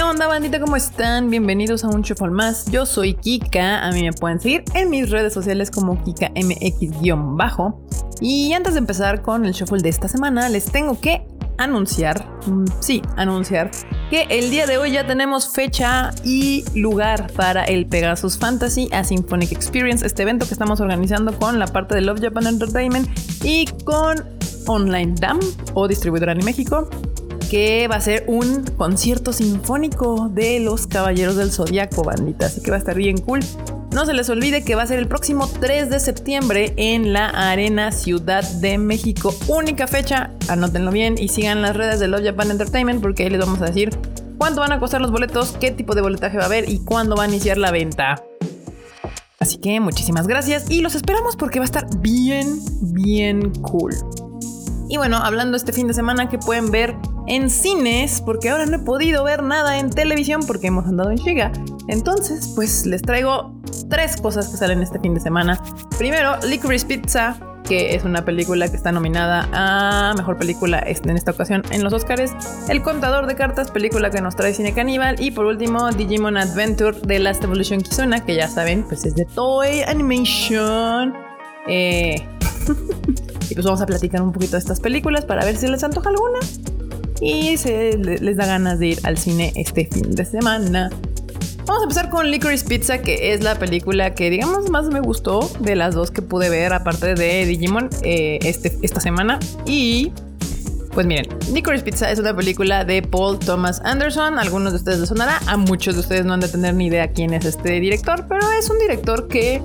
¿Qué onda, bandita? ¿Cómo están? Bienvenidos a un Shuffle más. Yo soy Kika. A mí me pueden seguir en mis redes sociales como KikaMX-bajo. Y antes de empezar con el Shuffle de esta semana, les tengo que anunciar, mm, sí, anunciar, que el día de hoy ya tenemos fecha y lugar para el Pegasus Fantasy a Symphonic Experience, este evento que estamos organizando con la parte de Love Japan Entertainment y con Online Dam o distribuidora en México que va a ser un concierto sinfónico de los Caballeros del Zodiaco, bandita. Así que va a estar bien cool. No se les olvide que va a ser el próximo 3 de septiembre en la Arena Ciudad de México. Única fecha, anótenlo bien y sigan las redes de Love Japan Entertainment porque ahí les vamos a decir cuánto van a costar los boletos, qué tipo de boletaje va a haber y cuándo va a iniciar la venta. Así que muchísimas gracias y los esperamos porque va a estar bien, bien cool. Y bueno, hablando este fin de semana que pueden ver en cines, porque ahora no he podido ver nada en televisión porque hemos andado en Shiga. Entonces, pues les traigo tres cosas que salen este fin de semana. Primero, Licorice Pizza, que es una película que está nominada a Mejor Película en esta ocasión en los Oscars. El Contador de Cartas, película que nos trae Cine Caníbal. Y por último, Digimon Adventure de Last Evolution Kizuna, que ya saben, pues es de Toy Animation. Eh... y pues vamos a platicar un poquito de estas películas para ver si les antoja alguna y se les da ganas de ir al cine este fin de semana. Vamos a empezar con Licorice Pizza, que es la película que, digamos, más me gustó de las dos que pude ver, aparte de Digimon, eh, este, esta semana. Y pues miren, Licorice Pizza es una película de Paul Thomas Anderson. algunos de ustedes les sonará, a muchos de ustedes no han de tener ni idea quién es este director, pero es un director que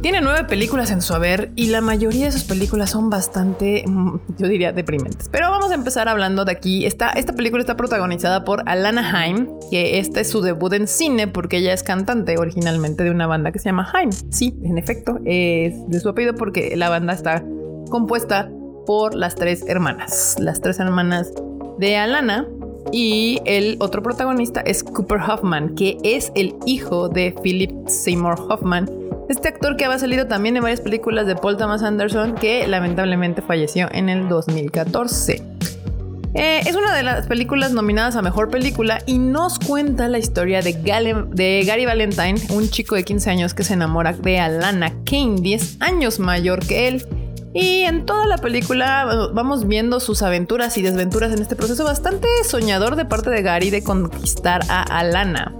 tiene nueve películas en su haber y la mayoría de sus películas son bastante, mm, yo diría, deprimentes. Pero vamos a empezar hablando de aquí. Esta, esta película está protagonizada por Alana Haim, que este es su debut en cine porque ella es cantante originalmente de una banda que se llama Haim. Sí, en efecto, es de su apellido porque la banda está compuesta por las tres hermanas. Las tres hermanas de Alana, y el otro protagonista es Cooper Hoffman, que es el hijo de Philip Seymour Hoffman, este actor que había salido también en varias películas de Paul Thomas Anderson, que lamentablemente falleció en el 2014. Eh, es una de las películas nominadas a Mejor Película y nos cuenta la historia de, de, Gary Valentine, un chico de 15 años que se enamora de Alana Kane, 10 años mayor que él. Y en toda la película vamos viendo sus aventuras y desventuras en este proceso bastante soñador de parte de Gary de conquistar a Alana.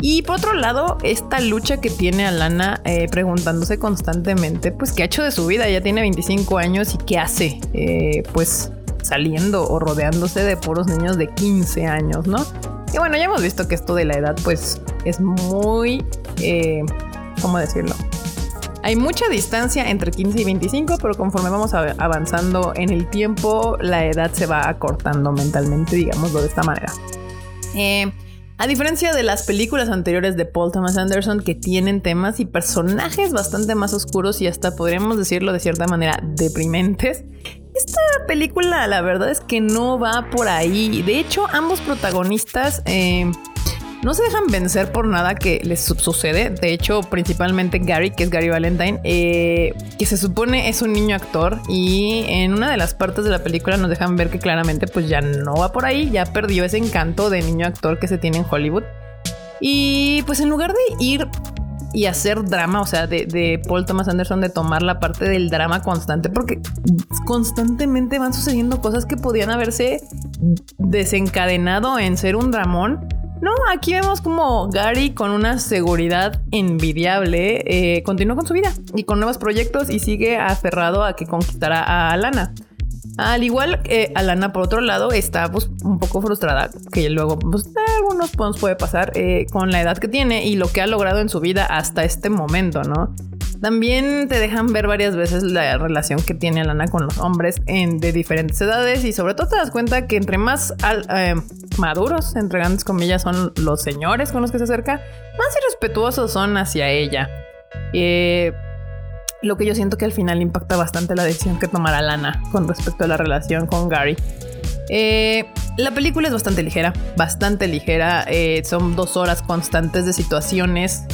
Y por otro lado, esta lucha que tiene Alana eh, preguntándose constantemente, pues, ¿qué ha hecho de su vida? Ya tiene 25 años y ¿qué hace? Eh, pues saliendo o rodeándose de puros niños de 15 años, ¿no? Y bueno, ya hemos visto que esto de la edad, pues, es muy... Eh, ¿Cómo decirlo? Hay mucha distancia entre 15 y 25, pero conforme vamos avanzando en el tiempo, la edad se va acortando mentalmente, digámoslo de esta manera. Eh, a diferencia de las películas anteriores de Paul Thomas Anderson que tienen temas y personajes bastante más oscuros y hasta podríamos decirlo de cierta manera deprimentes, esta película la verdad es que no va por ahí. De hecho, ambos protagonistas... Eh, no se dejan vencer por nada que les sucede. De hecho, principalmente Gary, que es Gary Valentine, eh, que se supone es un niño actor y en una de las partes de la película nos dejan ver que claramente pues ya no va por ahí, ya perdió ese encanto de niño actor que se tiene en Hollywood. Y pues en lugar de ir y hacer drama, o sea, de, de, Paul Thomas Anderson, de tomar la parte del drama constante, porque constantemente van sucediendo cosas que podían haberse desencadenado en ser un dramón no, aquí vemos como Gary con una seguridad envidiable eh, continúa con su vida y con nuevos proyectos y sigue aferrado a que conquistará a Alana. Al igual que Alana, por otro lado, está pues, un poco frustrada, que luego pues, algunos nos puede pasar eh, con la edad que tiene y lo que ha logrado en su vida hasta este momento, ¿no? También te dejan ver varias veces la relación que tiene Alana con los hombres en, de diferentes edades y sobre todo te das cuenta que entre más eh, maduros, entre grandes comillas, son los señores con los que se acerca, más irrespetuosos son hacia ella. Eh, lo que yo siento que al final impacta bastante la decisión que tomará Lana con respecto a la relación con Gary. Eh, la película es bastante ligera, bastante ligera. Eh, son dos horas constantes de situaciones,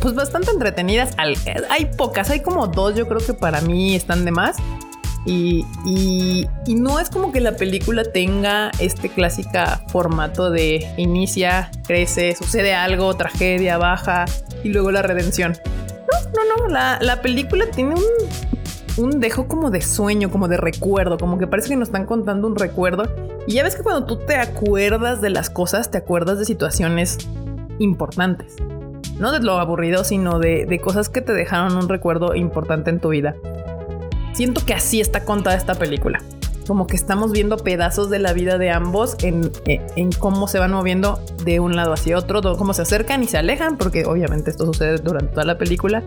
pues bastante entretenidas. hay pocas, hay como dos, yo creo que para mí están de más. Y, y, no es como que la película tenga este clásica formato de inicia, crece, sucede algo, tragedia, baja y luego la redención. No, no, no, la, la película tiene un, un dejo como de sueño, como de recuerdo, como que parece que nos están contando un recuerdo. Y ya ves que cuando tú te acuerdas de las cosas, te acuerdas de situaciones importantes. No de lo aburrido, sino de, cosas que te dejaron un recuerdo importante en tu vida. Siento que así está contada esta película. Como que estamos viendo pedazos de la vida de ambos en, en cómo se van moviendo de un lado hacia otro, cómo se acercan y se alejan, porque obviamente esto sucede durante toda la película.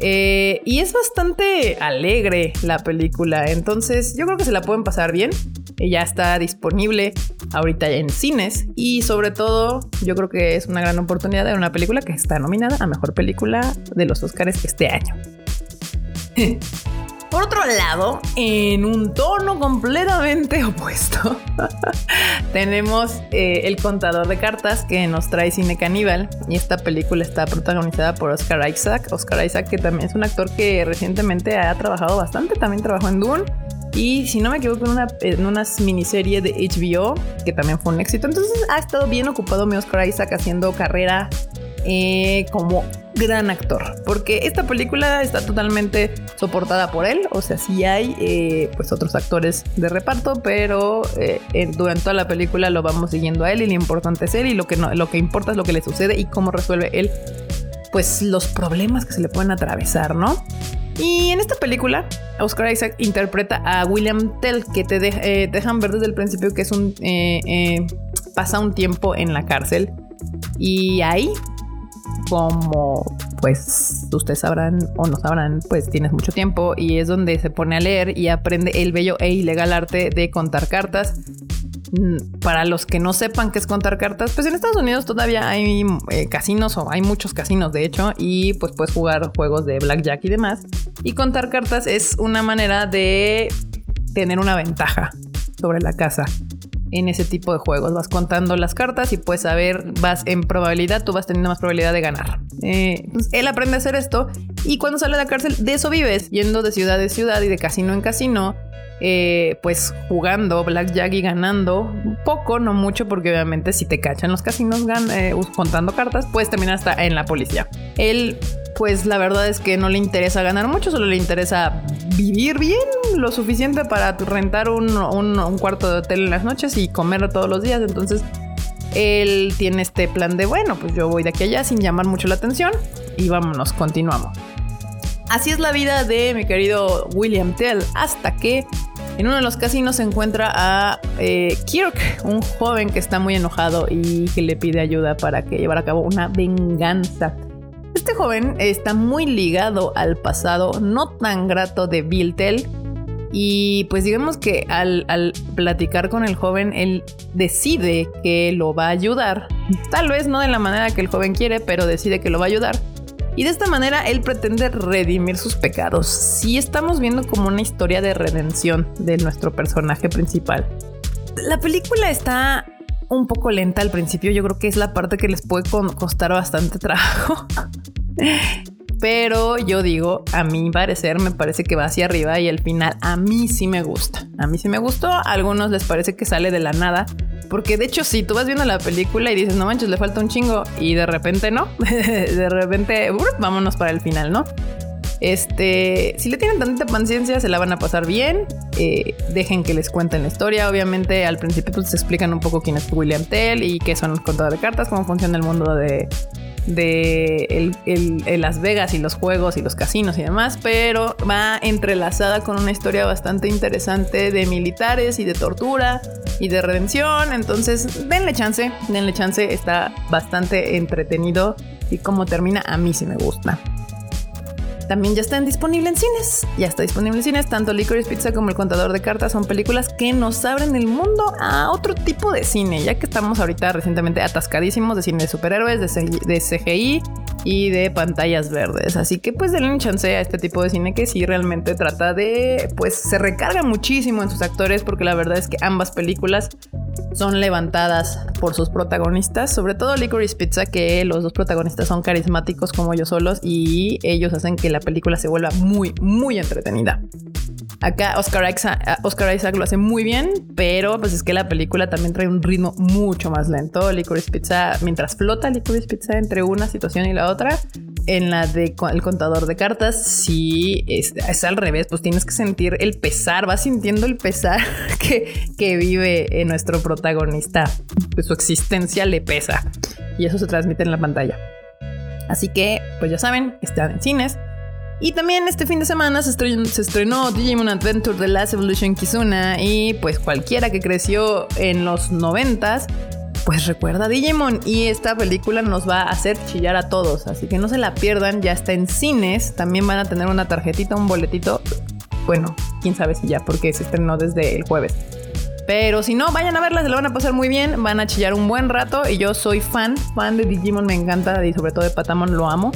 Eh, y es bastante alegre la película, entonces yo creo que se la pueden pasar bien. Ya está disponible ahorita en cines y sobre todo yo creo que es una gran oportunidad de una película que está nominada a Mejor Película de los Oscars este año. Por otro lado, en un tono completamente opuesto, tenemos eh, El contador de cartas que nos trae Cine Caníbal. Y esta película está protagonizada por Oscar Isaac. Oscar Isaac, que también es un actor que recientemente ha trabajado bastante, también trabajó en Dune. Y si no me equivoco, en una, en una miniserie de HBO, que también fue un éxito. Entonces ha estado bien ocupado mi Oscar Isaac haciendo carrera eh, como gran actor, porque esta película está totalmente soportada por él, o sea, sí hay eh, pues otros actores de reparto, pero eh, durante toda la película lo vamos siguiendo a él y lo importante es él y lo que, no, lo que importa es lo que le sucede y cómo resuelve él pues los problemas que se le pueden atravesar, ¿no? Y en esta película, Oscar Isaac interpreta a William Tell, que te dejan ver desde el principio que es un pasa un tiempo en la cárcel y ahí como pues ustedes sabrán o no sabrán, pues tienes mucho tiempo y es donde se pone a leer y aprende el bello e ilegal arte de contar cartas. Mm, para los que no sepan qué es contar cartas, pues en Estados Unidos todavía hay eh, casinos o hay muchos casinos de hecho y pues puedes jugar juegos de blackjack y demás. Y contar cartas es una manera de tener una ventaja sobre la casa en ese tipo de juegos. Vas contando las cartas y puedes saber, vas en probabilidad, tú vas teniendo más probabilidad de ganar. Eh, él aprende a hacer esto y cuando sale de la cárcel, de eso vives, yendo de ciudad en ciudad y de casino en casino. Eh, pues jugando blackjack y ganando poco, no mucho, porque obviamente si te cachan los casinos eh, contando cartas, puedes terminar hasta en la policía. Él pues la verdad es que no le interesa ganar mucho, solo le interesa vivir bien, lo suficiente para rentar un, cuarto de hotel en las noches y comer todos los días. Entonces, él tiene este plan de, bueno, pues yo voy de aquí a allá sin llamar mucho la atención y vámonos, continuamos. Así es la vida de mi querido William Tell, hasta que en uno de los casinos se encuentra a eh, Kirk, un joven que está muy enojado y que le pide ayuda para que llevar a cabo una venganza. Este joven está muy ligado al pasado no tan grato de Bill Tell. Y pues digamos que al, platicar con el joven, él decide que lo va a ayudar. Tal vez no de la manera que el joven quiere, pero decide que lo va a ayudar. Y de esta manera él pretende redimir sus pecados. Sí estamos viendo como una historia de redención de nuestro personaje principal. La película está un poco lenta al principio. Yo creo que es la parte que les puede costar bastante trabajo. Pero yo digo, a mi parecer, me parece que va hacia arriba y el final a mí sí me gusta. A mí sí me gustó. A algunos les parece que sale de la nada. Porque de hecho, si tú vas viendo la película y dices, no manches, le falta un chingo. Y de repente no. de repente, vámonos para el final, ¿no? Este, si le tienen tanta paciencia, se la van a pasar bien. Eh, dejen que les cuenten la historia. Obviamente, al principio pues, se explican un poco quién es William Tell y qué son los contadores de cartas, cómo funciona el mundo de, de Las Vegas y los juegos y los casinos y demás, pero va entrelazada con una historia bastante interesante de militares y de tortura y de redención. Entonces, denle chance, denle chance, está bastante entretenido y como termina a mí sí me gusta. También ya están disponibles en cines. Ya está disponible en cines. Tanto Licorice Pizza como El Contador de Cartas son películas que nos abren el mundo a otro tipo de cine. Ya que estamos ahorita recientemente atascadísimos de cine de superhéroes, de, CGI y de pantallas verdes. Así que pues denle un chance a este tipo de cine que sí realmente trata de, pues se recarga muchísimo en sus actores porque la verdad es que ambas películas son levantadas por sus protagonistas, sobre todo Licorice Pizza, que los dos protagonistas son carismáticos como ellos solos y ellos hacen que la película se vuelva muy, muy entretenida. Acá Oscar Isaac, Oscar Isaac lo hace muy bien, pero pues es que la película también trae un ritmo mucho más lento. Licorice Pizza, mientras flota Licorice Pizza entre una situación y la otra, en la de el contador de cartas, sí es, es al revés, pues tienes que sentir el pesar, vas sintiendo el pesar que, que vive en nuestro protagonista. Pues su existencia le pesa y eso se transmite en la pantalla. Así que, pues ya saben, están en cines. Y también este fin de semana se estrenó, Digimon Adventure The Last Evolution Kizuna y pues cualquiera que creció en los noventas pues recuerda Digimon y esta película nos va a hacer chillar a todos, así que no se la pierdan, ya está en cines, también van a tener una tarjetita, un boletito, bueno, quién sabe si ya, porque se estrenó desde el jueves. Pero si no, vayan a verla, se la van a pasar muy bien, van a chillar un buen rato y yo soy fan, fan de Digimon, me encanta y sobre todo de Patamon lo amo.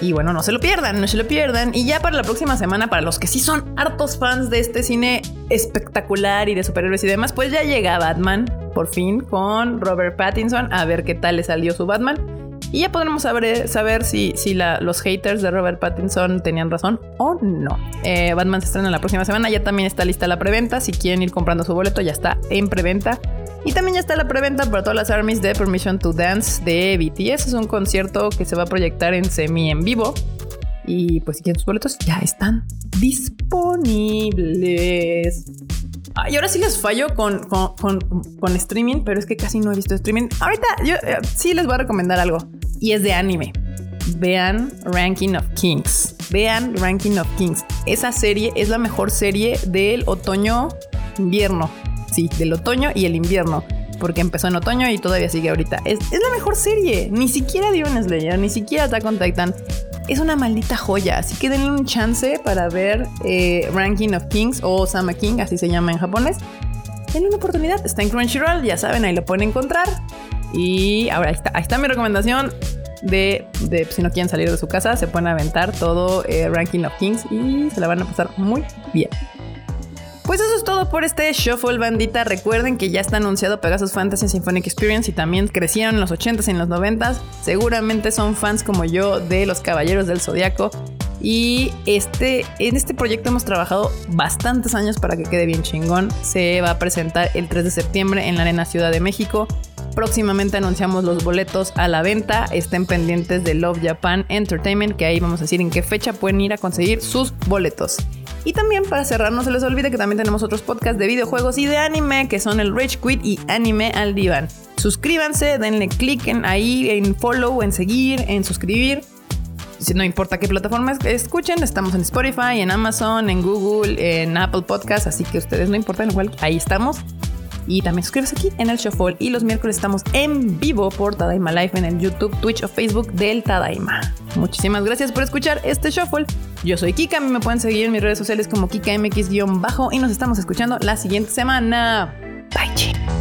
Y bueno, no se lo pierdan, no se lo pierdan. Y ya para la próxima semana, para los que sí son hartos fans de este cine espectacular y de superhéroes y demás, pues ya llega Batman, por fin, con Robert Pattinson, a ver qué tal le salió su Batman. Y ya podremos saber, saber si, si los haters de Robert Pattinson tenían razón o no. Eh, Batman se estrena la próxima semana, ya también está lista la preventa. Si quieren ir comprando su boleto, ya está en preventa. Y también ya está la preventa para todas las armies de Permission to Dance de BTS. Es un concierto que se va a proyectar en semi en vivo. Y pues si quieren sus boletos, ya están disponibles. y ahora sí les fallo con, con, streaming, pero es que casi no he visto streaming. Ahorita yo eh, sí les voy a recomendar algo. Y es de anime. Vean Ranking of Kings. Vean Ranking of Kings. Esa serie es la mejor serie del otoño-invierno sí, del otoño y el invierno. Porque empezó en otoño y todavía sigue ahorita. Es, la mejor serie. Ni siquiera Demon Slayer, ni siquiera Attack on Titan. Es una maldita joya. Así que denle un chance para ver eh, Ranking of Kings o Sama King, así se llama en japonés. Denle una oportunidad. Está en Crunchyroll, ya saben, ahí lo pueden encontrar. Y ahora ahí está, ahí mi recomendación de, de, si no quieren salir de su casa, se pueden aventar todo eh, Ranking of Kings y se la van a pasar muy bien. Pues eso es todo por este Shuffle Bandita. Recuerden que ya está anunciado Pegasus Fantasy Symphonic Experience y también crecieron en los 80s y en los 90s. Seguramente son fans como yo de los Caballeros del Zodiaco. Y este, en este proyecto hemos trabajado bastantes años para que quede bien chingón. Se va a presentar el 3 de septiembre en la Arena Ciudad de México. Próximamente anunciamos los boletos a la venta. Estén pendientes de Love Japan Entertainment, que ahí vamos a decir en qué fecha pueden ir a conseguir sus boletos. Y también para cerrar, no se les olvide que también tenemos otros podcasts de videojuegos y de anime, que son el Rage Quit y Anime al Divan. Suscríbanse, denle click en ahí, en follow, en seguir, en suscribir. Si no importa qué plataforma escuchen, estamos en Spotify, en Amazon, en Google, en Apple Podcasts, así que ustedes no importa, igual ahí estamos. Y también suscríbase aquí en el Shuffle. Y los miércoles estamos en vivo por Tadaima Live en el YouTube, Twitch o Facebook del Tadaima. Muchísimas gracias por escuchar este Shuffle. Yo soy Kika, me pueden seguir en mis redes sociales como KikaMX-bajo y nos estamos escuchando la siguiente semana. Bye,